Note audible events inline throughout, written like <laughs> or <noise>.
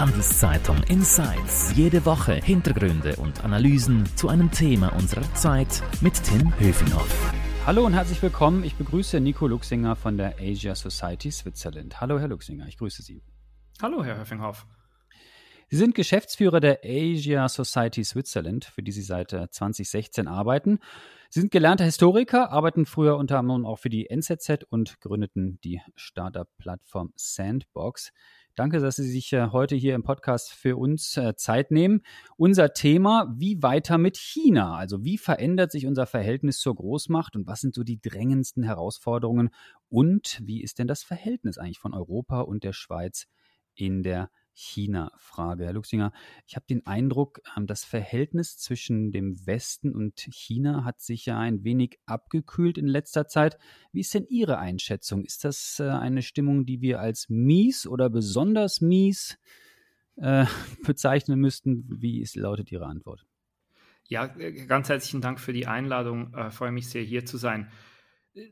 Handelszeitung Insights. Jede Woche Hintergründe und Analysen zu einem Thema unserer Zeit mit Tim Höfinghoff. Hallo und herzlich willkommen. Ich begrüße Nico Luxinger von der Asia Society Switzerland. Hallo, Herr Luxinger, ich grüße Sie. Hallo, Herr Höfinghoff. Sie sind Geschäftsführer der Asia Society Switzerland, für die Sie seit 2016 äh, arbeiten. Sie sind gelernter Historiker, arbeiten früher unter anderem auch für die NZZ und gründeten die Startup-Plattform Sandbox. Danke, dass Sie sich äh, heute hier im Podcast für uns äh, Zeit nehmen. Unser Thema, wie weiter mit China? Also wie verändert sich unser Verhältnis zur Großmacht und was sind so die drängendsten Herausforderungen? Und wie ist denn das Verhältnis eigentlich von Europa und der Schweiz in der China-Frage. Herr Luxinger, ich habe den Eindruck, ähm, das Verhältnis zwischen dem Westen und China hat sich ja ein wenig abgekühlt in letzter Zeit. Wie ist denn Ihre Einschätzung? Ist das äh, eine Stimmung, die wir als mies oder besonders mies äh, <laughs> bezeichnen müssten? Wie ist, lautet Ihre Antwort? Ja, äh, ganz herzlichen Dank für die Einladung. Ich freue mich sehr, hier zu sein.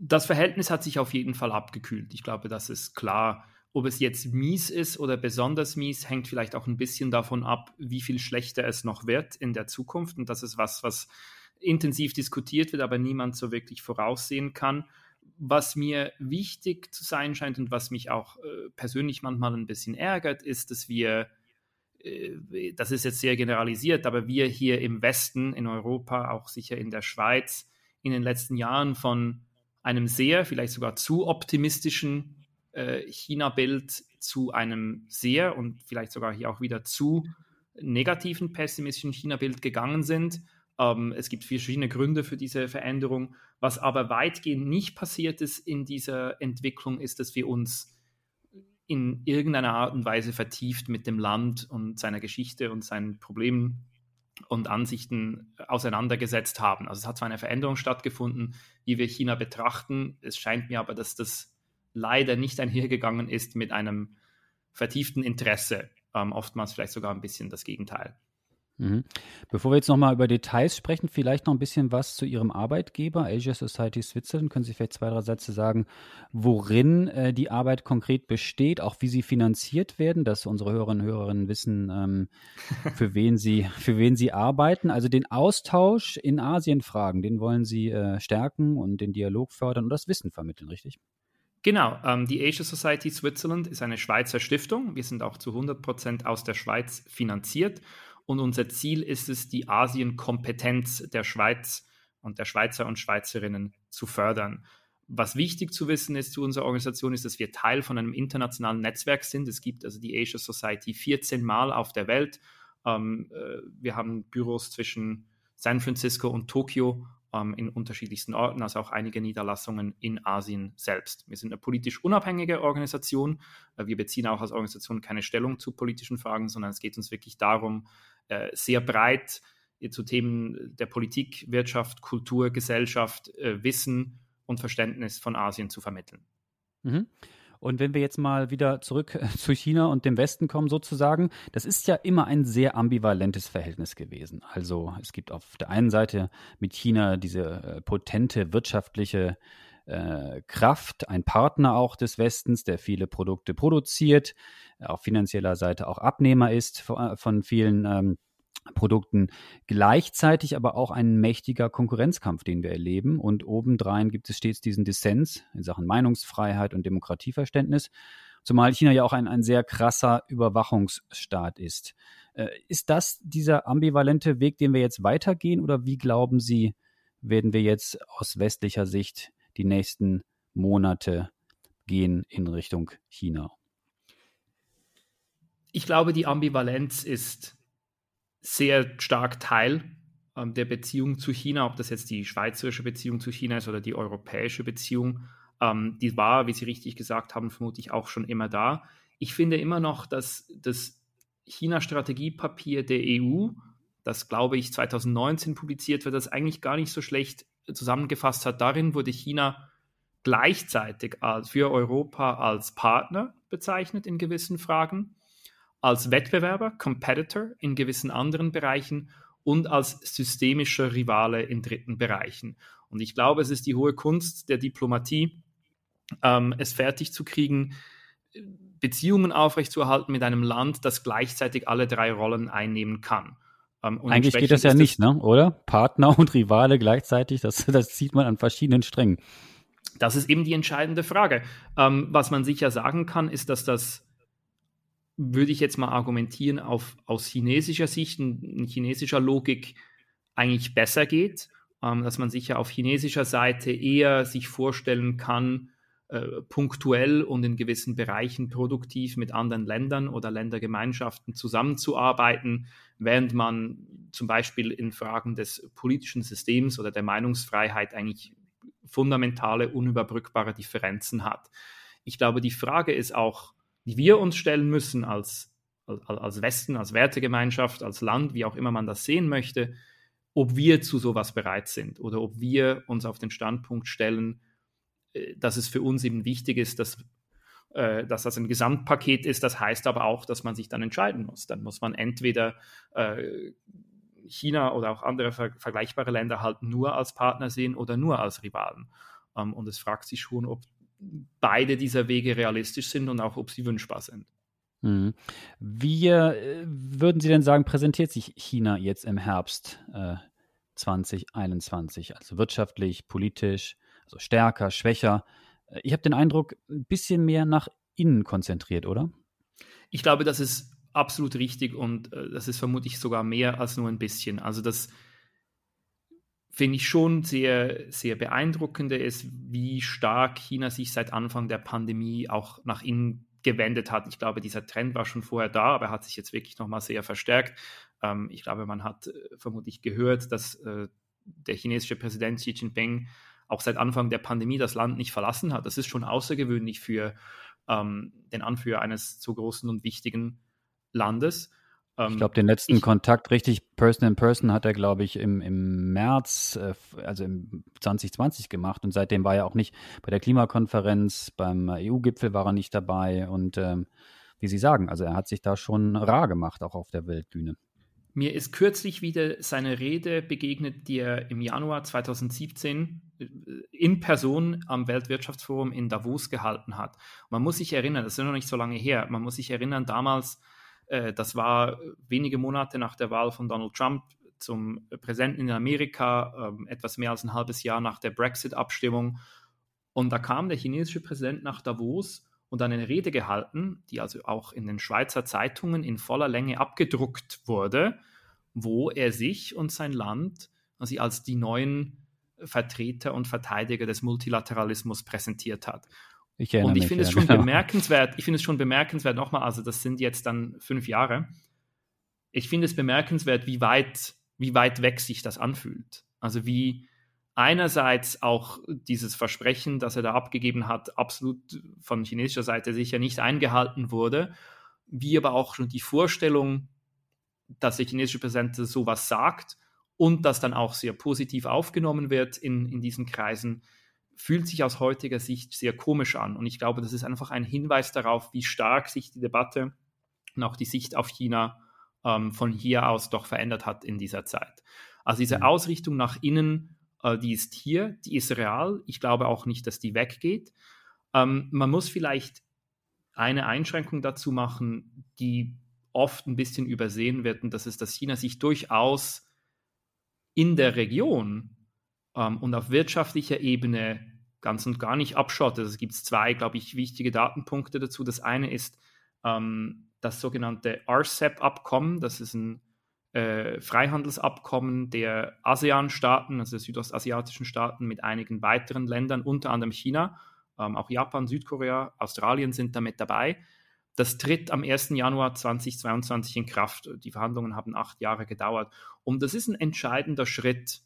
Das Verhältnis hat sich auf jeden Fall abgekühlt. Ich glaube, das ist klar. Ob es jetzt mies ist oder besonders mies, hängt vielleicht auch ein bisschen davon ab, wie viel schlechter es noch wird in der Zukunft. Und das ist was, was intensiv diskutiert wird, aber niemand so wirklich voraussehen kann. Was mir wichtig zu sein scheint und was mich auch äh, persönlich manchmal ein bisschen ärgert, ist, dass wir, äh, das ist jetzt sehr generalisiert, aber wir hier im Westen, in Europa, auch sicher in der Schweiz, in den letzten Jahren von einem sehr, vielleicht sogar zu optimistischen China-Bild zu einem sehr und vielleicht sogar hier auch wieder zu negativen, pessimistischen China-Bild gegangen sind. Ähm, es gibt verschiedene Gründe für diese Veränderung. Was aber weitgehend nicht passiert ist in dieser Entwicklung, ist, dass wir uns in irgendeiner Art und Weise vertieft mit dem Land und seiner Geschichte und seinen Problemen und Ansichten auseinandergesetzt haben. Also es hat zwar eine Veränderung stattgefunden, wie wir China betrachten. Es scheint mir aber, dass das leider nicht einhergegangen ist mit einem vertieften Interesse. Ähm, oftmals vielleicht sogar ein bisschen das Gegenteil. Mhm. Bevor wir jetzt nochmal über Details sprechen, vielleicht noch ein bisschen was zu Ihrem Arbeitgeber, Asia Society Switzerland. Können Sie vielleicht zwei, drei Sätze sagen, worin äh, die Arbeit konkret besteht, auch wie sie finanziert werden, dass unsere Hörerinnen und Hörerinnen wissen, ähm, <laughs> für, wen sie, für wen sie arbeiten. Also den Austausch in Asienfragen, den wollen Sie äh, stärken und den Dialog fördern und das Wissen vermitteln, richtig? Genau, ähm, die Asia Society Switzerland ist eine Schweizer Stiftung. Wir sind auch zu 100 Prozent aus der Schweiz finanziert und unser Ziel ist es, die Asienkompetenz der Schweiz und der Schweizer und Schweizerinnen zu fördern. Was wichtig zu wissen ist zu unserer Organisation, ist, dass wir Teil von einem internationalen Netzwerk sind. Es gibt also die Asia Society 14 Mal auf der Welt. Ähm, äh, wir haben Büros zwischen San Francisco und Tokio ähm, in unterschiedlichsten Orten, also auch einige Niederlassungen in Asien selbst. Wir sind eine politisch unabhängige Organisation. Äh, wir beziehen auch als Organisation keine Stellung zu politischen Fragen, sondern es geht uns wirklich darum, äh, sehr breit äh, zu Themen der Politik, Wirtschaft, Kultur, Gesellschaft, äh, Wissen und Verständnis von Asien zu vermitteln. Mhm. Und wenn wir jetzt mal wieder zurück äh, zu China und dem Westen kommen, sozusagen, das ist ja immer ein sehr ambivalentes Verhältnis gewesen. Also es gibt auf der einen Seite mit China diese äh, potente wirtschaftliche äh, Kraft, ein Partner auch des Westens, der viele Produkte produziert, auf finanzieller Seite auch Abnehmer ist von, vielen ähm, Produkten. Gleichzeitig aber auch ein mächtiger Konkurrenzkampf, den wir erleben. Und obendrein gibt es stets diesen Dissens in Sachen Meinungsfreiheit und Demokratieverständnis. Zumal China ja auch ein, ein sehr krasser Überwachungsstaat ist. Äh, ist das dieser ambivalente Weg, den wir jetzt weitergehen? Oder wie glauben Sie, werden wir jetzt aus westlicher Sicht die nächsten Monate gehen in Richtung China? Ich glaube, die Ambivalenz ist sehr stark Teil ähm, der Beziehung zu China, ob das jetzt die schweizerische Beziehung zu China ist oder die europäische Beziehung. Ähm, die war, wie Sie richtig gesagt haben, vermutlich auch schon immer da. Ich finde immer noch, dass das China-Strategiepapier der EU, das glaube ich 2019 publiziert wird, das eigentlich gar nicht so schlecht zusammengefasst hat. Darin wurde China gleichzeitig für Europa als Partner bezeichnet in gewissen Fragen als Wettbewerber, Competitor in gewissen anderen Bereichen und als systemischer Rivale in dritten Bereichen. Und ich glaube, es ist die hohe Kunst der Diplomatie, ähm, es fertig zu kriegen, Beziehungen aufrechtzuerhalten mit einem Land, das gleichzeitig alle drei Rollen einnehmen kann. Ähm, Eigentlich geht das ja nicht, ne? oder? Partner und Rivale gleichzeitig, das, <laughs> das zieht man an verschiedenen Strängen. Das ist eben die entscheidende Frage. Ähm, was man sicher sagen kann, ist, dass das, würde ich jetzt mal argumentieren, auf, aus chinesischer Sicht, in chinesischer Logik eigentlich besser geht, ähm, dass man sicher auf chinesischer Seite eher sich vorstellen kann, äh, punktuell und in gewissen Bereichen produktiv mit anderen Ländern oder Ländergemeinschaften zusammenzuarbeiten, während man zum Beispiel in Fragen des politischen Systems oder der Meinungsfreiheit eigentlich fundamentale, unüberbrückbare Differenzen hat. Ich glaube, die Frage ist auch, die wir uns stellen müssen als, als, Westen, als Wertegemeinschaft, als Land, wie auch immer man das sehen möchte, ob wir zu sowas bereit sind oder ob wir uns auf den Standpunkt stellen, äh, dass es für uns eben wichtig ist, dass, äh, dass das ein Gesamtpaket ist. Das heißt aber auch, dass man sich dann entscheiden muss. Dann muss man entweder äh, China oder auch andere ver vergleichbare Länder halt nur als Partner sehen oder nur als Rivalen. Ähm, und es fragt sich schon, ob beide dieser Wege realistisch sind und auch ob sie wünschbar sind. Mhm. Wie äh, würden Sie denn sagen, präsentiert sich China jetzt im Herbst äh, 2021? Also wirtschaftlich, politisch, also stärker, schwächer? Äh, ich habe den Eindruck, ein bisschen mehr nach innen konzentriert, oder? Ich glaube, das ist absolut richtig und äh, das ist vermutlich sogar mehr als nur ein bisschen. Also das finde ich schon sehr, sehr beeindruckende ist, wie stark China sich seit Anfang der Pandemie auch nach innen gewendet hat. Ich glaube, dieser Trend war schon vorher da, aber hat sich jetzt wirklich nochmal sehr verstärkt. Ähm, ich glaube, man hat äh, vermutlich gehört, dass äh, der chinesische Präsident Xi Jinping auch seit Anfang der Pandemie das Land nicht verlassen hat. Das ist schon außergewöhnlich für ähm, den Anführer eines so großen und wichtigen Landes. Ähm, ich glaube, den letzten ich, Kontakt richtig Person in Person hat er, glaube ich, im, im März, äh, also im 2020 gemacht und seitdem war er auch nicht bei der Klimakonferenz, beim EU-Gipfel war er nicht dabei und ähm, wie Sie sagen, also er hat sich da schon rar gemacht, auch auf der Weltbühne. Mir ist kürzlich wieder seine Rede begegnet, die er im Januar 2017 äh, in Person am Weltwirtschaftsforum in Davos gehalten hat. Man muss sich erinnern, das ist noch nicht so lange her, man muss sich erinnern, damals, äh, das war wenige Monate nach der Wahl von Donald Trump zum Präsidenten in Amerika, äh, etwas mehr als ein halbes Jahr nach der Brexit-Abstimmung. Und da kam der chinesische Präsident nach Davos und eine Rede gehalten, die also auch in den Schweizer Zeitungen in voller Länge abgedruckt wurde, wo er sich und sein Land also als die neuen Vertreter und Verteidiger des Multilateralismus präsentiert hat. Ich und ich finde es schon genau. bemerkenswert, ich finde es schon bemerkenswert, nochmal, also das sind jetzt dann fünf Jahre. Ich finde es bemerkenswert, wie weit, wie weit weg sich das anfühlt. Also wie, einerseits auch dieses Versprechen, das er da abgegeben hat, absolut von chinesischer Seite sicher nicht eingehalten wurde, wie aber auch schon die Vorstellung, dass der chinesische Präsident sowas sagt und das dann auch sehr positiv aufgenommen wird in, in diesen Kreisen, fühlt sich aus heutiger Sicht sehr komisch an. Und ich glaube, das ist einfach ein Hinweis darauf, wie stark sich die Debatte und auch die Sicht auf China ähm, von hier aus doch verändert hat in dieser Zeit. Also diese mhm. Ausrichtung nach innen äh, die ist hier, die ist real. Ich glaube auch nicht, dass die weggeht. Ähm, man muss vielleicht eine Einschränkung dazu machen, die oft ein bisschen übersehen wird, und das ist, dass China sich durchaus in der Region ähm, und auf wirtschaftlicher Ebene ganz und gar nicht abschottet. Also es gibt zwei, glaube ich, wichtige Datenpunkte dazu. Das eine ist ähm, das sogenannte RCEP-Abkommen. Das ist ein äh, Freihandelsabkommen der ASEAN-Staaten, also der südostasiatischen Staaten, mit einigen weiteren Ländern, unter anderem China, ähm, auch Japan, Südkorea, Australien sind damit dabei. Das tritt am 1. Januar 2022 in Kraft. Die Verhandlungen haben acht Jahre gedauert. Und das ist ein entscheidender Schritt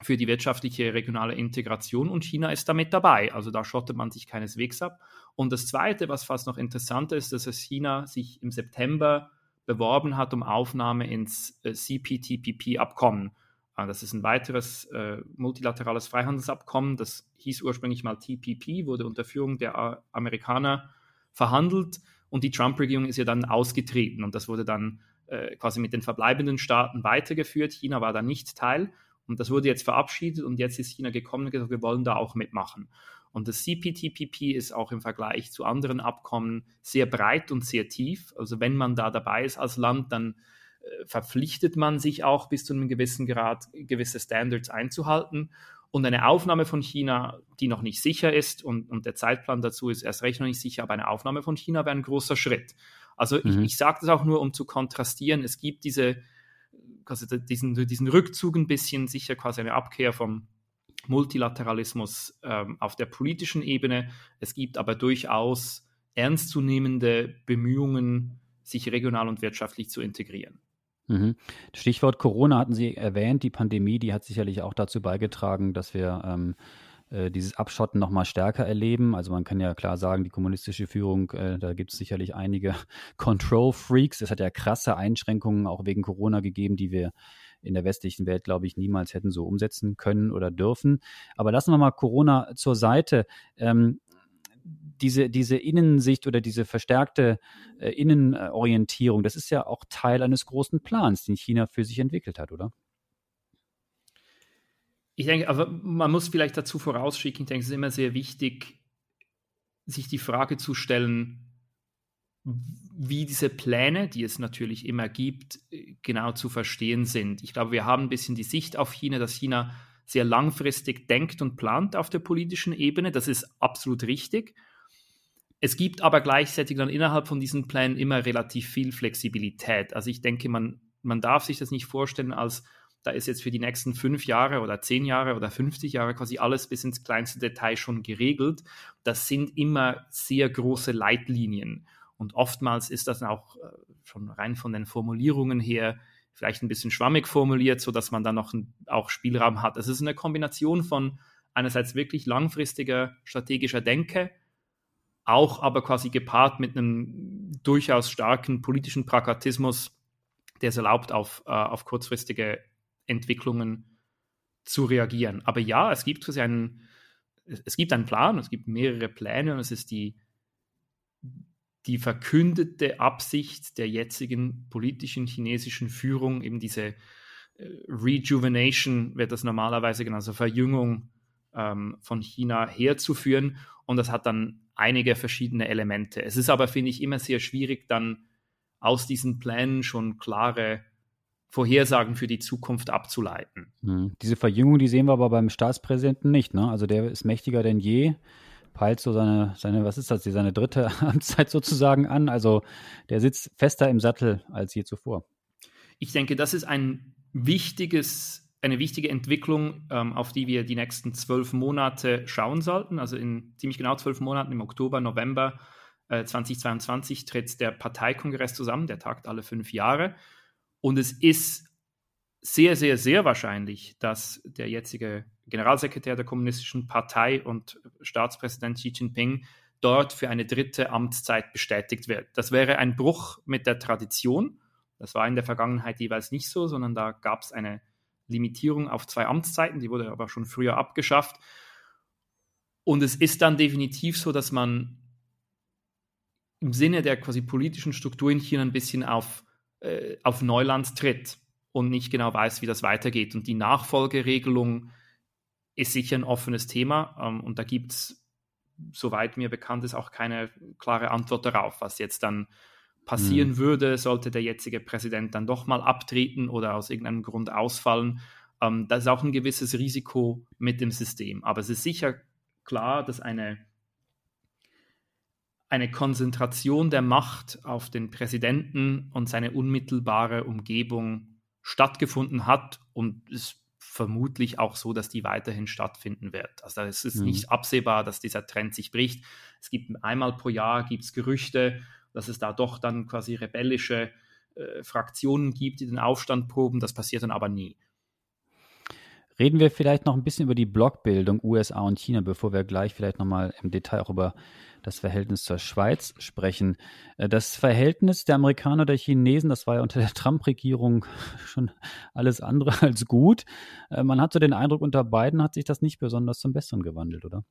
für die wirtschaftliche regionale Integration und China ist damit dabei. Also da schottet man sich keineswegs ab. Und das Zweite, was fast noch interessanter ist, dass China sich im September beworben hat um Aufnahme ins äh, CPTPP-Abkommen. Äh, das ist ein weiteres äh, multilaterales Freihandelsabkommen. Das hieß ursprünglich mal TPP, wurde unter Führung der Amerikaner verhandelt und die Trump-Regierung ist ja dann ausgetreten und das wurde dann äh, quasi mit den verbleibenden Staaten weitergeführt. China war da nicht Teil und das wurde jetzt verabschiedet und jetzt ist China gekommen und gesagt, wir wollen da auch mitmachen. Und das CPTPP ist auch im Vergleich zu anderen Abkommen sehr breit und sehr tief. Also wenn man da dabei ist als Land, dann äh, verpflichtet man sich auch bis zu einem gewissen Grad, gewisse Standards einzuhalten. Und eine Aufnahme von China, die noch nicht sicher ist und, und der Zeitplan dazu ist erst recht noch nicht sicher, aber eine Aufnahme von China wäre ein großer Schritt. Also mhm. ich, ich sage das auch nur, um zu kontrastieren. Es gibt diese, quasi diesen, diesen Rückzug ein bisschen, sicher quasi eine Abkehr vom Multilateralismus ähm, auf der politischen Ebene. Es gibt aber durchaus ernstzunehmende Bemühungen, sich regional und wirtschaftlich zu integrieren. Mhm. Stichwort Corona hatten Sie erwähnt. Die Pandemie, die hat sicherlich auch dazu beigetragen, dass wir ähm, äh, dieses Abschotten noch mal stärker erleben. Also man kann ja klar sagen, die kommunistische Führung, äh, da gibt es sicherlich einige <laughs> Control-Freaks. Es hat ja krasse Einschränkungen auch wegen Corona gegeben, die wir in der westlichen Welt, glaube ich, niemals hätten so umsetzen können oder dürfen. Aber lassen wir mal Corona zur Seite. Ähm, diese, diese Innensicht oder diese verstärkte äh, Innenorientierung, das ist ja auch Teil eines großen Plans, den China für sich entwickelt hat, oder? Ich denke, aber man muss vielleicht dazu vorausschicken, ich denke, es ist immer sehr wichtig, sich die Frage zu stellen, wie diese Pläne, die es natürlich immer gibt, genau zu verstehen sind. Ich glaube, wir haben ein bisschen die Sicht auf China, dass China sehr langfristig denkt und plant auf der politischen Ebene. Das ist absolut richtig. Es gibt aber gleichzeitig dann innerhalb von diesen Plänen immer relativ viel Flexibilität. Also ich denke, man, man darf sich das nicht vorstellen als, da ist jetzt für die nächsten fünf Jahre oder zehn Jahre oder 50 Jahre quasi alles bis ins kleinste Detail schon geregelt. Das sind immer sehr große Leitlinien. Und oftmals ist das auch äh, schon rein von den Formulierungen her vielleicht ein bisschen schwammig formuliert, sodass man dann noch auch Spielraum hat. Es ist eine Kombination von einerseits wirklich langfristiger strategischer Denke, auch aber quasi gepaart mit einem durchaus starken politischen Pragmatismus, der es erlaubt, auf, äh, auf kurzfristige Entwicklungen zu reagieren. Aber ja, es gibt quasi einen, es gibt einen Plan, es gibt mehrere Pläne und es ist die, die verkündete Absicht der jetzigen politischen chinesischen Führung, eben diese äh, Rejuvenation, wird das normalerweise genannt, also Verjüngung ähm, von China herzuführen. Und das hat dann einige verschiedene Elemente. Es ist aber, finde ich, immer sehr schwierig, dann aus diesen Plänen schon klare Vorhersagen für die Zukunft abzuleiten. Mhm. Diese Verjüngung, die sehen wir aber beim Staatspräsidenten nicht. Ne? Also der ist mächtiger denn je, peilt so seine, seine, was ist das, seine dritte <laughs> Amtszeit sozusagen an. Also der sitzt fester im Sattel als je zuvor. Ich denke, das ist ein wichtiges eine wichtige Entwicklung, ähm, auf die wir die nächsten zwölf Monate schauen sollten. Also in ziemlich genau zwölf Monaten, im Oktober, November äh, 2022, tritt der Parteikongress zusammen, der tagt alle fünf Jahre. Und es ist sehr, sehr, sehr wahrscheinlich, dass der jetzige Generalsekretär der Kommunistischen Partei und Staatspräsident Xi Jinping dort für eine dritte Amtszeit bestätigt wird. Das wäre ein Bruch mit der Tradition. Das war in der Vergangenheit jeweils nicht so, sondern da gab es eine Limitierung auf zwei Amtszeiten, die wurde aber schon früher abgeschafft. Und es ist dann definitiv so, dass man im Sinne der quasi politischen Struktur in China ein bisschen auf, äh, auf Neuland tritt und nicht genau weiß, wie das weitergeht. Und die Nachfolgeregelung ist sicher ein offenes Thema. Ähm, und da gibt es, soweit mir bekannt ist, auch keine klare Antwort darauf, was jetzt dann passieren mhm. würde, sollte der jetzige Präsident dann doch mal abtreten oder aus irgendeinem Grund ausfallen. Ähm, da ist auch ein gewisses Risiko mit dem System. Aber es ist sicher klar, dass eine, eine Konzentration der Macht auf den Präsidenten und seine unmittelbare Umgebung stattgefunden hat und es vermutlich auch so, dass die weiterhin stattfinden wird. Also es ist mhm. nicht absehbar, dass dieser Trend sich bricht. Es gibt einmal pro Jahr gibt's Gerüchte, dass es da doch dann quasi rebellische äh, Fraktionen gibt, die den Aufstand proben. Das passiert dann aber nie. Reden wir vielleicht noch ein bisschen über die Blockbildung USA und China, bevor wir gleich vielleicht nochmal im Detail auch über das Verhältnis zur Schweiz sprechen. Äh, das Verhältnis der Amerikaner der Chinesen, das war ja unter der Trump-Regierung <laughs> schon alles andere als gut. Äh, man hat so den Eindruck, unter beiden hat sich das nicht besonders zum Besseren gewandelt, oder?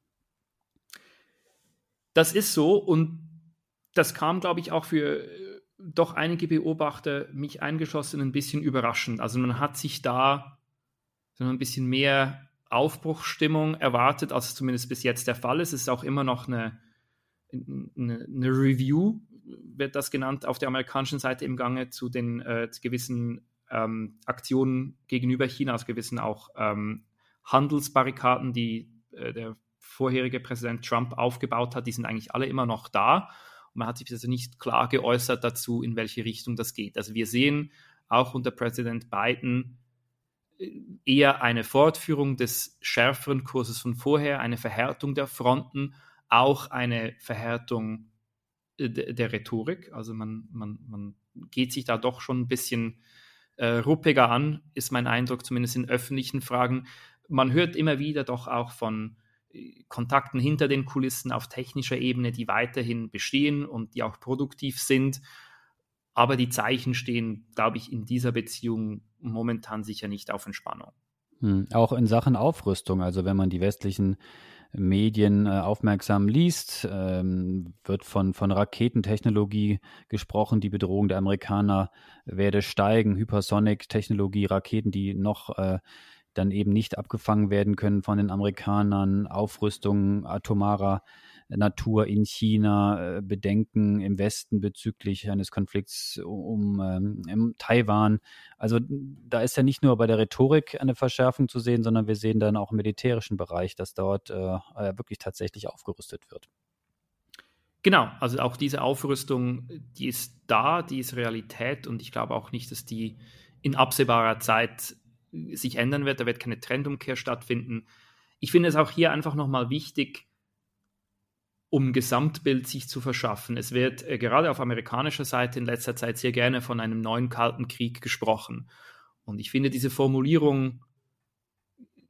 Das ist so und das kam, glaube ich, auch für äh, doch einige Beobachter, mich eingeschlossen, ein bisschen überraschend. Also man hat sich da so ein bisschen mehr Aufbruchsstimmung erwartet, als es zumindest bis jetzt der Fall ist. Es ist auch immer noch eine, eine, eine Review, wird das genannt, auf der amerikanischen Seite im Gange zu den äh, zu gewissen ähm, Aktionen gegenüber China, also gewissen auch ähm, Handelsbarrikaden, die äh, der vorherige Präsident Trump aufgebaut hat, die sind eigentlich alle immer noch da. Und man hat sich also nicht klar geäußert dazu, in welche Richtung das geht. Also wir sehen auch unter Präsident Biden eher eine Fortführung des schärferen Kurses von vorher, eine Verhärtung der Fronten, auch eine Verhärtung äh, der Rhetorik. Also man, man, man geht sich da doch schon ein bisschen äh, ruppiger an, ist mein Eindruck, zumindest in öffentlichen Fragen. Man hört immer wieder doch auch von äh, Kontakten hinter den Kulissen auf technischer Ebene, die weiterhin bestehen und die auch produktiv sind. Aber die Zeichen stehen, glaube ich, in dieser Beziehung momentan sicher nicht auf Entspannung. Hm, auch in Sachen Aufrüstung, also wenn man die westlichen Medien äh, aufmerksam liest, ähm, wird von, von Raketentechnologie gesprochen. Die Bedrohung der Amerikaner werde steigen. Hypersonic-Technologie, Raketen, die noch äh, dann eben nicht abgefangen werden können von den Amerikanern. Aufrüstung atomarer Natur in China, äh, Bedenken im Westen bezüglich eines Konflikts um ähm, Taiwan. Also da ist ja nicht nur bei der Rhetorik eine Verschärfung zu sehen, sondern wir sehen dann auch im militärischen Bereich, dass dort äh, äh, wirklich tatsächlich aufgerüstet wird. Genau, also auch diese Aufrüstung, die ist da, die ist Realität und ich glaube auch nicht, dass die in absehbarer Zeit sich ändern wird. Da wird keine Trendumkehr stattfinden. Ich finde es auch hier einfach nochmal wichtig, um Gesamtbild sich zu verschaffen. Es wird äh, gerade auf amerikanischer Seite in letzter Zeit sehr gerne von einem neuen Kalten Krieg gesprochen. Und ich finde diese Formulierung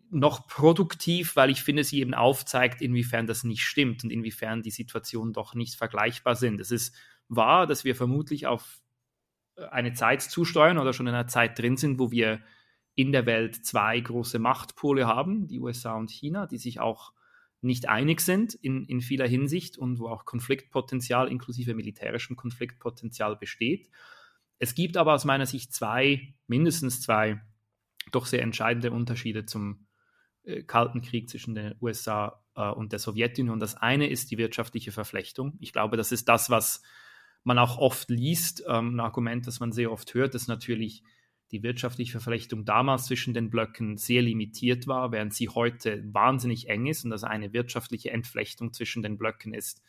noch produktiv, weil ich finde, sie eben aufzeigt, inwiefern das nicht stimmt und inwiefern die Situationen doch nicht vergleichbar sind. Es ist wahr, dass wir vermutlich auf äh, eine Zeit zusteuern oder schon in einer Zeit drin sind, wo wir in der Welt zwei große Machtpole haben, die USA und China, die sich auch nicht einig sind in, in vieler Hinsicht und wo auch Konfliktpotenzial inklusive militärischem Konfliktpotenzial besteht. Es gibt aber aus meiner Sicht zwei, mindestens zwei, doch sehr entscheidende Unterschiede zum äh, Kalten Krieg zwischen den USA äh, und der Sowjetunion. Das eine ist die wirtschaftliche Verflechtung. Ich glaube, das ist das, was man auch oft liest, ähm, ein Argument, das man sehr oft hört, dass natürlich die wirtschaftliche Verflechtung damals zwischen den Blöcken sehr limitiert war, während sie heute wahnsinnig eng ist und also eine wirtschaftliche Entflechtung zwischen den Blöcken ist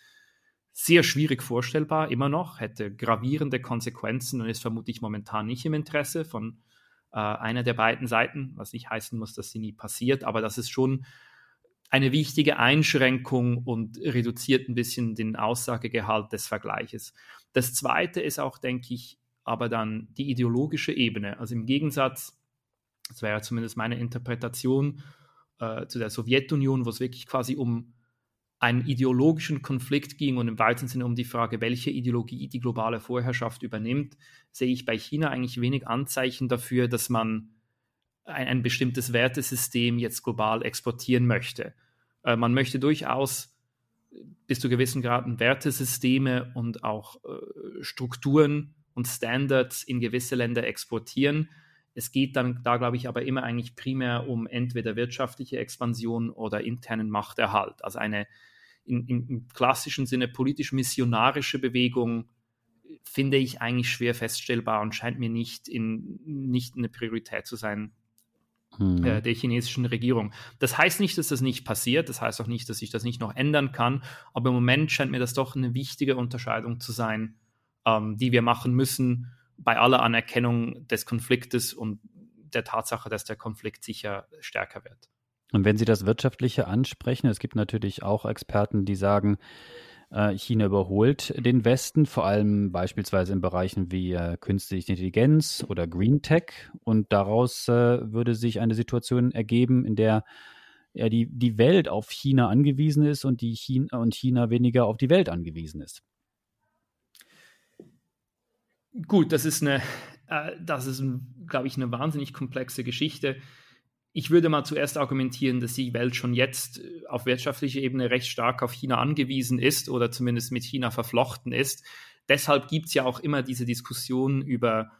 sehr schwierig vorstellbar, immer noch, hätte gravierende Konsequenzen und ist vermutlich momentan nicht im Interesse von äh, einer der beiden Seiten, was nicht heißen muss, dass sie nie passiert, aber das ist schon eine wichtige Einschränkung und reduziert ein bisschen den Aussagegehalt des Vergleiches. Das Zweite ist auch, denke ich, aber dann die ideologische Ebene. Also im Gegensatz, das wäre zumindest meine Interpretation äh, zu der Sowjetunion, wo es wirklich quasi um einen ideologischen Konflikt ging und im weitesten Sinne um die Frage, welche Ideologie die globale Vorherrschaft übernimmt, sehe ich bei China eigentlich wenig Anzeichen dafür, dass man ein, ein bestimmtes Wertesystem jetzt global exportieren möchte. Äh, man möchte durchaus bis zu gewissen Graden Wertesysteme und auch äh, Strukturen und Standards in gewisse Länder exportieren. Es geht dann da, glaube ich, aber immer eigentlich primär um entweder wirtschaftliche Expansion oder internen Machterhalt. Also eine in, in, im klassischen Sinne politisch-missionarische Bewegung finde ich eigentlich schwer feststellbar und scheint mir nicht, in, nicht eine Priorität zu sein hm. äh, der chinesischen Regierung. Das heißt nicht, dass das nicht passiert, das heißt auch nicht, dass sich das nicht noch ändern kann, aber im Moment scheint mir das doch eine wichtige Unterscheidung zu sein ähm, die wir machen müssen bei aller Anerkennung des Konfliktes und der Tatsache, dass der Konflikt sicher stärker wird. Und wenn Sie das Wirtschaftliche ansprechen, es gibt natürlich auch Experten, die sagen, äh, China überholt den Westen, vor allem beispielsweise in Bereichen wie äh, künstliche Intelligenz oder Green Tech. Und daraus äh, würde sich eine Situation ergeben, in der die, die Welt auf China angewiesen ist und, die China, und China weniger auf die Welt angewiesen ist. Gut, das ist eine, äh, das ist, glaube ich, eine wahnsinnig komplexe Geschichte. Ich würde mal zuerst argumentieren, dass die Welt schon jetzt äh, auf wirtschaftlicher Ebene recht stark auf China angewiesen ist oder zumindest mit China verflochten ist. Deshalb gibt es ja auch immer diese Diskussion über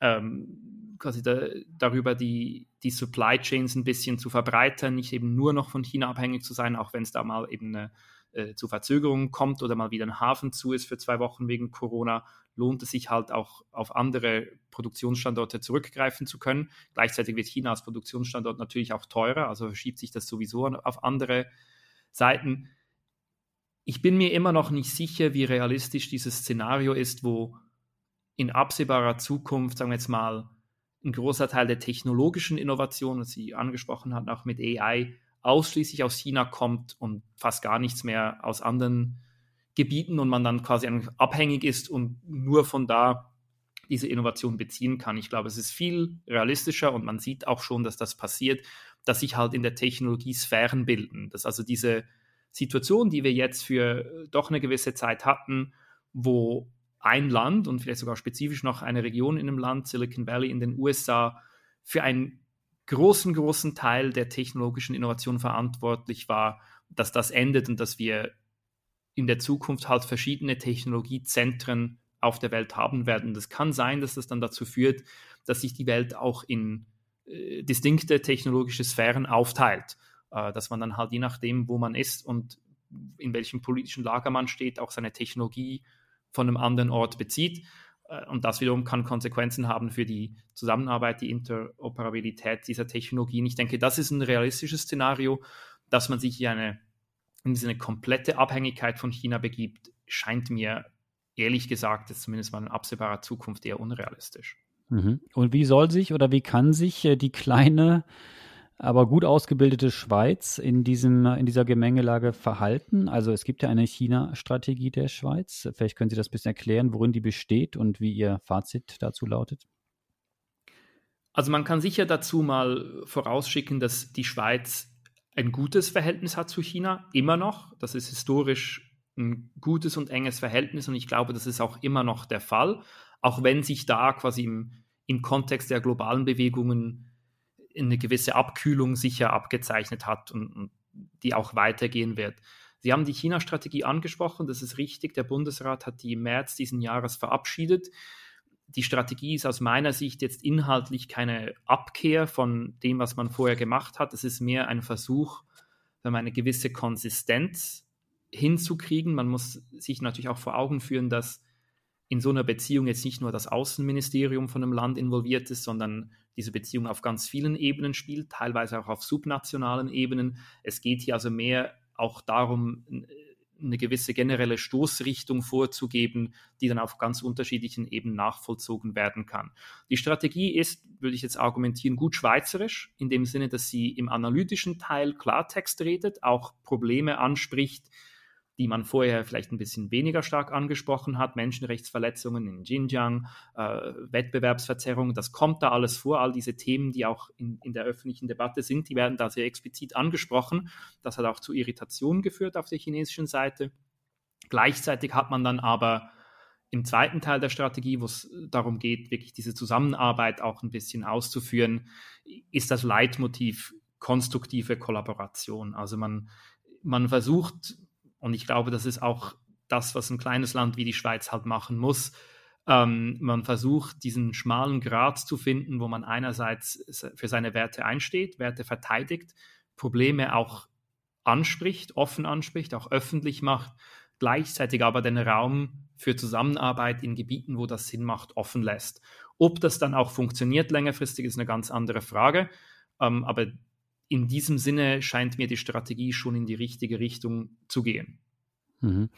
ähm, quasi da, darüber, die, die Supply Chains ein bisschen zu verbreitern, nicht eben nur noch von China abhängig zu sein, auch wenn es da mal eben eine, äh, zu Verzögerungen kommt oder mal wieder ein Hafen zu ist für zwei Wochen wegen Corona, lohnt es sich halt auch auf andere Produktionsstandorte zurückgreifen zu können. Gleichzeitig wird China als Produktionsstandort natürlich auch teurer, also verschiebt sich das sowieso auf andere Seiten. Ich bin mir immer noch nicht sicher, wie realistisch dieses Szenario ist, wo in absehbarer Zukunft, sagen wir jetzt mal, ein großer Teil der technologischen Innovation, was Sie angesprochen hatten, auch mit AI, ausschließlich aus China kommt und fast gar nichts mehr aus anderen Gebieten und man dann quasi abhängig ist und nur von da diese Innovation beziehen kann. Ich glaube, es ist viel realistischer und man sieht auch schon, dass das passiert, dass sich halt in der Technologie Sphären bilden. Dass also diese Situation, die wir jetzt für doch eine gewisse Zeit hatten, wo ein Land und vielleicht sogar spezifisch noch eine Region in einem Land, Silicon Valley in den USA, für einen großen, großen Teil der technologischen Innovation verantwortlich war, dass das endet und dass wir in der Zukunft halt verschiedene Technologiezentren auf der Welt haben werden. Das kann sein, dass das dann dazu führt, dass sich die Welt auch in äh, distinkte technologische Sphären aufteilt, äh, dass man dann halt je nachdem, wo man ist und in welchem politischen Lager man steht, auch seine Technologie von einem anderen Ort bezieht. Äh, und das wiederum kann Konsequenzen haben für die Zusammenarbeit, die Interoperabilität dieser Technologien. Ich denke, das ist ein realistisches Szenario, dass man sich hier eine, in eine komplette Abhängigkeit von China begibt, scheint mir ehrlich gesagt, ist zumindest mal in absehbarer Zukunft eher unrealistisch. Mhm. Und wie soll sich oder wie kann sich äh, die kleine aber gut ausgebildete Schweiz in, diesem, in dieser Gemengelage verhalten? Also es gibt ja eine China-Strategie der Schweiz. Vielleicht können Sie das ein bisschen erklären, worin die besteht und wie Ihr Fazit dazu lautet. Also man kann sicher dazu mal vorausschicken, dass die Schweiz ein gutes Verhältnis hat zu China, immer noch. Das ist historisch ein gutes und enges Verhältnis und ich glaube, das ist auch immer noch der Fall, auch wenn sich da quasi im, im Kontext der globalen Bewegungen eine gewisse Abkühlung sicher abgezeichnet hat und, und die auch weitergehen wird. Sie haben die China-Strategie angesprochen, das ist richtig. Der Bundesrat hat die im März diesen Jahres verabschiedet. Die Strategie ist aus meiner Sicht jetzt inhaltlich keine Abkehr von dem, was man vorher gemacht hat. Es ist mehr ein Versuch, eine gewisse Konsistenz hinzukriegen. Man muss sich natürlich auch vor Augen führen, dass in so einer Beziehung jetzt nicht nur das Außenministerium von einem Land involviert ist, sondern diese Beziehung auf ganz vielen Ebenen spielt, teilweise auch auf subnationalen Ebenen. Es geht hier also mehr auch darum, eine gewisse generelle Stoßrichtung vorzugeben, die dann auf ganz unterschiedlichen Ebenen nachvollzogen werden kann. Die Strategie ist, würde ich jetzt argumentieren, gut schweizerisch, in dem Sinne, dass sie im analytischen Teil Klartext redet, auch Probleme anspricht, die man vorher vielleicht ein bisschen weniger stark angesprochen hat, Menschenrechtsverletzungen in Xinjiang, äh, Wettbewerbsverzerrung, das kommt da alles vor, all diese Themen, die auch in, in der öffentlichen Debatte sind, die werden da sehr explizit angesprochen. Das hat auch zu Irritationen geführt auf der chinesischen Seite. Gleichzeitig hat man dann aber im zweiten Teil der Strategie, wo es darum geht, wirklich diese Zusammenarbeit auch ein bisschen auszuführen, ist das Leitmotiv konstruktive Kollaboration. Also man, man versucht und ich glaube, das ist auch das, was ein kleines Land wie die Schweiz halt machen muss. Ähm, man versucht, diesen schmalen Grat zu finden, wo man einerseits für seine Werte einsteht, Werte verteidigt, Probleme auch anspricht, offen anspricht, auch öffentlich macht, gleichzeitig aber den Raum für Zusammenarbeit in Gebieten, wo das Sinn macht, offen lässt. Ob das dann auch funktioniert längerfristig, ist eine ganz andere Frage. Ähm, aber in diesem Sinne scheint mir die Strategie schon in die richtige Richtung zu gehen. Mhm.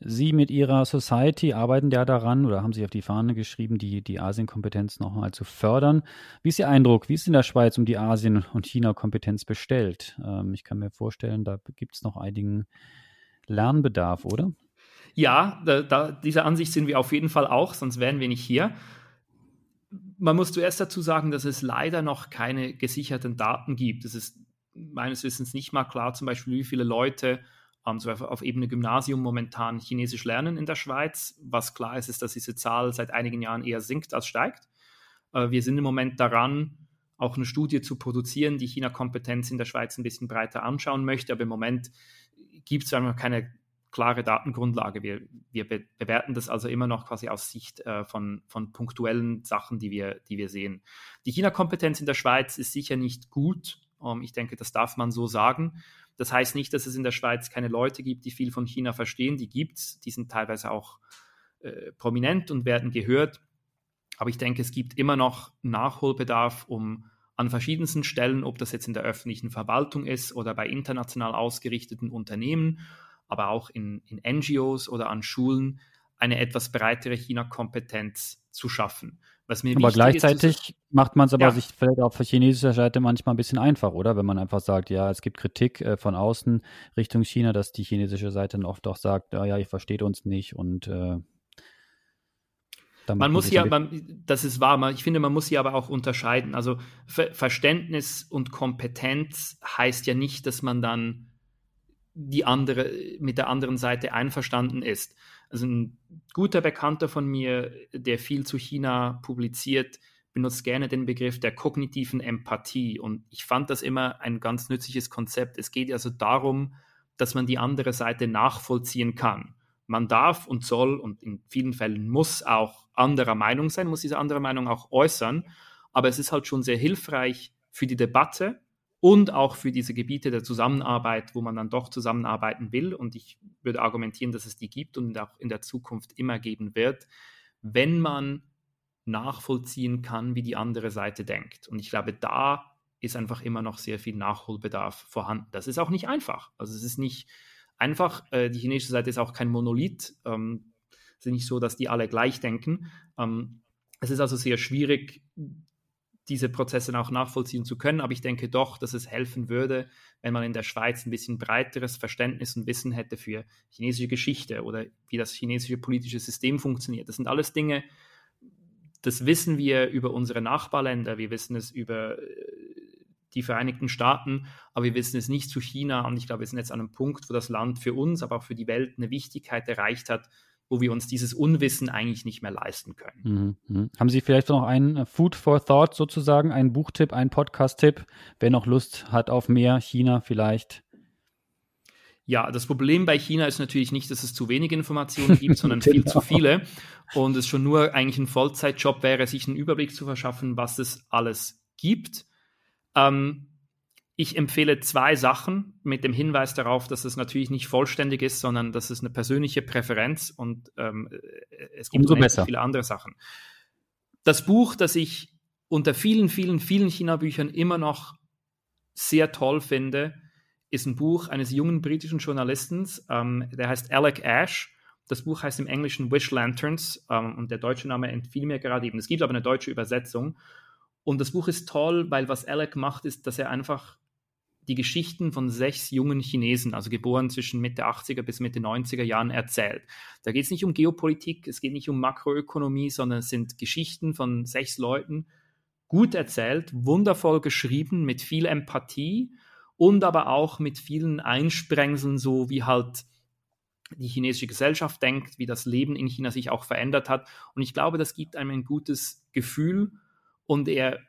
Sie mit Ihrer Society arbeiten ja daran oder haben sich auf die Fahne geschrieben, die, die Asien-Kompetenz nochmal zu fördern. Wie ist Ihr Eindruck? Wie ist in der Schweiz um die Asien- und China-Kompetenz bestellt? Ähm, ich kann mir vorstellen, da gibt es noch einigen Lernbedarf, oder? Ja, da, da, dieser Ansicht sind wir auf jeden Fall auch, sonst wären wir nicht hier man muss zuerst dazu sagen, dass es leider noch keine gesicherten Daten gibt. Es ist meines Wissens nicht mal klar, zum Beispiel, wie viele Leute ähm, so auf Ebene Gymnasium momentan Chinesisch lernen in der Schweiz. Was klar ist, ist, dass diese Zahl seit einigen Jahren eher sinkt als steigt. Äh, wir sind im Moment daran, auch eine Studie zu produzieren, die China-Kompetenz in der Schweiz ein bisschen breiter anschauen möchte. Aber im Moment gibt es einfach keine klare Datengrundlage. Wir, wir be bewerten das also immer noch quasi aus Sicht äh, von, von punktuellen Sachen, die wir, die wir sehen. Die China-Kompetenz in der Schweiz ist sicher nicht gut. Um, ähm, ich denke, das darf man so sagen. Das heißt nicht, dass es in der Schweiz keine Leute gibt, die viel von China verstehen. Die gibt es. Die sind teilweise auch äh, prominent und werden gehört. Aber ich denke, es gibt immer noch Nachholbedarf, um an verschiedensten Stellen, ob das jetzt in der öffentlichen Verwaltung ist oder bei international ausgerichteten Unternehmen aber auch in, in NGOs oder an Schulen eine etwas breitere China-Kompetenz zu schaffen. Was mir aber gleichzeitig ist, macht man es aber ja. sich vielleicht auch für chinesischer Seite manchmal ein bisschen einfach, oder? Wenn man einfach sagt, ja, es gibt Kritik äh, von außen Richtung China, dass die chinesische Seite dann oft auch sagt, ja, ja, ihr versteht uns nicht und äh, man muss ja, man, das ist wahr, ich finde, man muss hier aber auch unterscheiden. Also Ver Verständnis und Kompetenz heißt ja nicht, dass man dann die andere, mit der anderen Seite einverstanden ist. Also ein guter Bekannter von mir, der viel zu China publiziert, benutzt gerne den Begriff der kognitiven Empathie. Und ich fand das immer ein ganz nützliches Konzept. Es geht also darum, dass man die andere Seite nachvollziehen kann. Man darf und soll und in vielen Fällen muss auch anderer Meinung sein, muss diese andere Meinung auch äußern. Aber es ist halt schon sehr hilfreich für die Debatte, und auch für diese Gebiete der Zusammenarbeit, wo man dann doch zusammenarbeiten will. Und ich würde argumentieren, dass es die gibt und auch in der Zukunft immer geben wird, wenn man nachvollziehen kann, wie die andere Seite denkt. Und ich glaube, da ist einfach immer noch sehr viel Nachholbedarf vorhanden. Das ist auch nicht einfach. Also es ist nicht einfach. Äh, die chinesische Seite ist auch kein Monolith. Ähm, es ist nicht so, dass die alle gleich denken. Ähm, es ist also sehr schwierig, diese Prozesse auch nachvollziehen zu können. Aber ich denke doch, dass es helfen würde, wenn man in der Schweiz ein bisschen breiteres Verständnis und Wissen hätte für chinesische Geschichte oder wie das chinesische politische System funktioniert. Das sind alles Dinge, das wissen wir über unsere Nachbarländer, wir wissen es über äh, die Vereinigten Staaten, aber wir wissen es nicht zu China. Und ich glaube, wir sind jetzt an einem Punkt, wo das Land für uns, aber auch für die Welt eine Wichtigkeit erreicht hat, wo wir uns dieses Unwissen eigentlich nicht mehr leisten können. Mhm, mhm. Haben Sie vielleicht noch einen äh, Food for Thought sozusagen, einen Buchtipp, einen Podcast-Tipp, wer noch Lust hat auf mehr China vielleicht? Ja, das Problem bei China ist natürlich nicht, dass es zu wenige Informationen gibt, sondern <laughs> genau. viel zu viele. Und es schon nur eigentlich ein Vollzeitjob wäre, sich einen Überblick zu verschaffen, was es alles gibt. Ähm, ich empfehle zwei Sachen mit dem Hinweis darauf, dass es natürlich nicht vollständig ist, sondern dass es eine persönliche Präferenz und ähm, äh, es gibt viele andere Sachen. Das Buch, das ich unter vielen, vielen, vielen China-Büchern immer noch sehr toll finde, ist ein Buch eines jungen britischen Journalisten, ähm, der heißt Alec Ash. Das Buch heißt im Englischen Wish Lanterns ähm, und der deutsche Name entfiel mir gerade eben. Es gibt aber eine deutsche Übersetzung. Und das Buch ist toll, weil was Alec macht, ist, dass er einfach die Geschichten von sechs jungen Chinesen, also geboren zwischen Mitte 80er bis Mitte 90er Jahren, erzählt. Da geht es nicht um Geopolitik, es geht nicht um Makroökonomie, sondern es sind Geschichten von sechs Leuten, gut erzählt, wundervoll geschrieben, mit viel Empathie und aber auch mit vielen Einsprengseln, so wie halt die chinesische Gesellschaft denkt, wie das Leben in China sich auch verändert hat. Und ich glaube, das gibt einem ein gutes Gefühl und er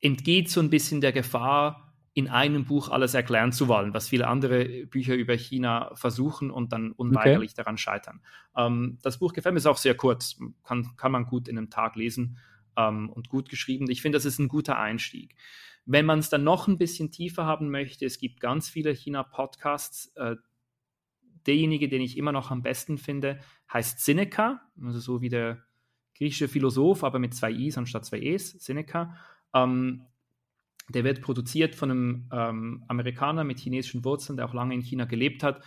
entgeht so ein bisschen der Gefahr, in einem Buch alles erklären zu wollen, was viele andere Bücher über China versuchen und dann unweigerlich okay. daran scheitern. Ähm, das Buch gefällt mir, ist auch sehr kurz, kann, kann man gut in einem Tag lesen ähm, und gut geschrieben. Ich finde, das ist ein guter Einstieg. Wenn man es dann noch ein bisschen tiefer haben möchte, es gibt ganz viele China-Podcasts. Äh, derjenige, den ich immer noch am besten finde, heißt Seneca, also so wie der griechische Philosoph, aber mit zwei I's anstatt zwei E's, Seneca. Ähm, der wird produziert von einem ähm, Amerikaner mit chinesischen Wurzeln, der auch lange in China gelebt hat.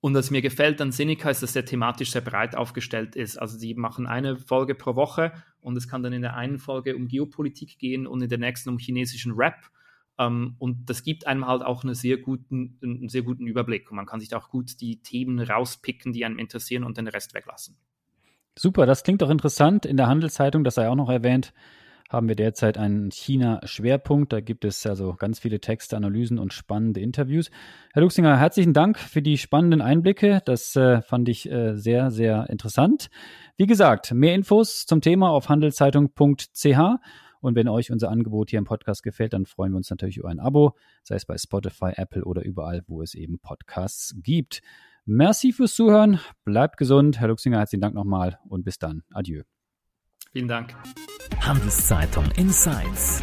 Und was mir gefällt an Seneca ist, dass der thematisch sehr breit aufgestellt ist. Also sie machen eine Folge pro Woche und es kann dann in der einen Folge um Geopolitik gehen und in der nächsten um chinesischen Rap. Um, ähm, und das gibt einem halt auch eine sehr guten, einen sehr guten Überblick. Und man kann sich da auch gut die Themen rauspicken, die einem interessieren und den Rest weglassen. Super, das klingt doch interessant. In der Handelszeitung, das sei auch noch erwähnt, haben wir derzeit einen China-Schwerpunkt. Da gibt es also ganz viele Texte, Analysen und spannende Interviews. Herr Luxinger, herzlichen Dank für die spannenden Einblicke. Das äh, fand ich äh, sehr, sehr interessant. Wie gesagt, mehr Infos zum Thema auf handelszeitung.ch. Und wenn euch unser Angebot hier im Podcast gefällt, dann freuen wir uns natürlich über ein Abo, sei es bei Spotify, Apple oder überall, wo es eben Podcasts gibt. Merci fürs Zuhören, bleibt gesund. Herr Luxinger, herzlichen Dank nochmal und bis dann. Adieu. Vielen Dank. Handelszeitung Insights.